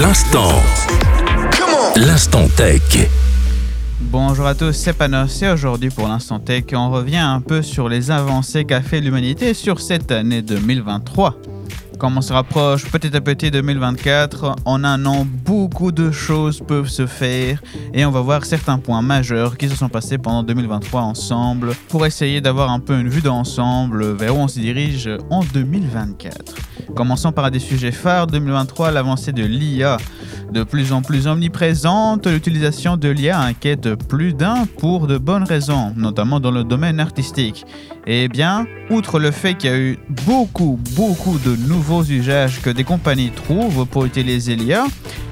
L'instant. L'instant tech. Bonjour à tous, c'est Panos et aujourd'hui pour l'instant tech, on revient un peu sur les avancées qu'a fait l'humanité sur cette année 2023. Comme on se rapproche petit à petit 2024, en un an, beaucoup de choses peuvent se faire et on va voir certains points majeurs qui se sont passés pendant 2023 ensemble pour essayer d'avoir un peu une vue d'ensemble vers où on se dirige en 2024. Commençons par des sujets phares 2023, l'avancée de l'IA. De plus en plus omniprésente, l'utilisation de l'IA inquiète plus d'un pour de bonnes raisons, notamment dans le domaine artistique. Eh bien, outre le fait qu'il y a eu beaucoup, beaucoup de nouveaux usages que des compagnies trouvent pour utiliser l'IA,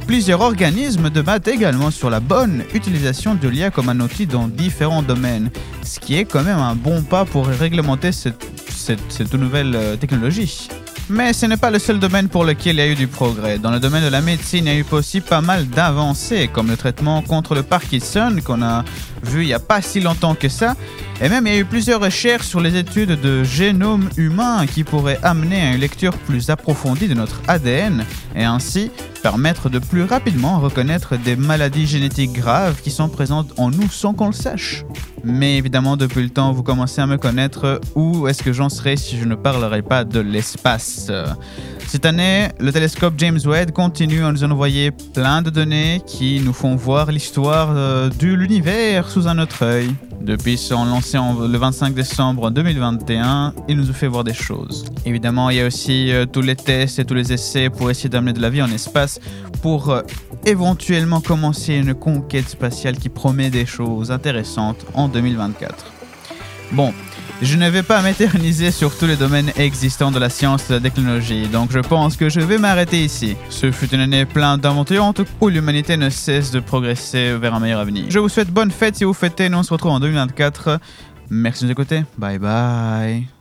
plusieurs organismes débattent également sur la bonne utilisation de l'IA comme un outil dans différents domaines, ce qui est quand même un bon pas pour réglementer cette, nouvelle euh, technologie. Mais ce n'est pas le seul domaine pour lequel il y a eu du progrès. Dans le domaine de la médecine, il y a eu aussi pas mal d'avancées, comme le traitement contre le Parkinson qu'on a vu il n'y a pas si longtemps que ça. Et même il y a eu plusieurs recherches sur les études de génome humain qui pourraient amener à une lecture plus approfondie de notre ADN et ainsi permettre de plus rapidement reconnaître des maladies génétiques graves qui sont présentes en nous sans qu'on le sache. Mais évidemment, depuis le temps, vous commencez à me connaître. Où est-ce que j'en serais si je ne parlerais pas de l'espace? Cette année, le télescope James Webb continue à nous envoyer plein de données qui nous font voir l'histoire euh, de l'univers sous un autre œil. Depuis son lancé le 25 décembre 2021, il nous fait voir des choses. Évidemment, il y a aussi euh, tous les tests et tous les essais pour essayer d'amener de la vie en espace pour euh, éventuellement commencer une conquête spatiale qui promet des choses intéressantes en 2024. Bon, je ne vais pas m'éterniser sur tous les domaines existants de la science et de la technologie, donc je pense que je vais m'arrêter ici. Ce fut une année pleine d'aventures où l'humanité ne cesse de progresser vers un meilleur avenir. Je vous souhaite bonne fête si vous fêtez, nous on se retrouve en 2024. Merci de nous écouter, bye bye.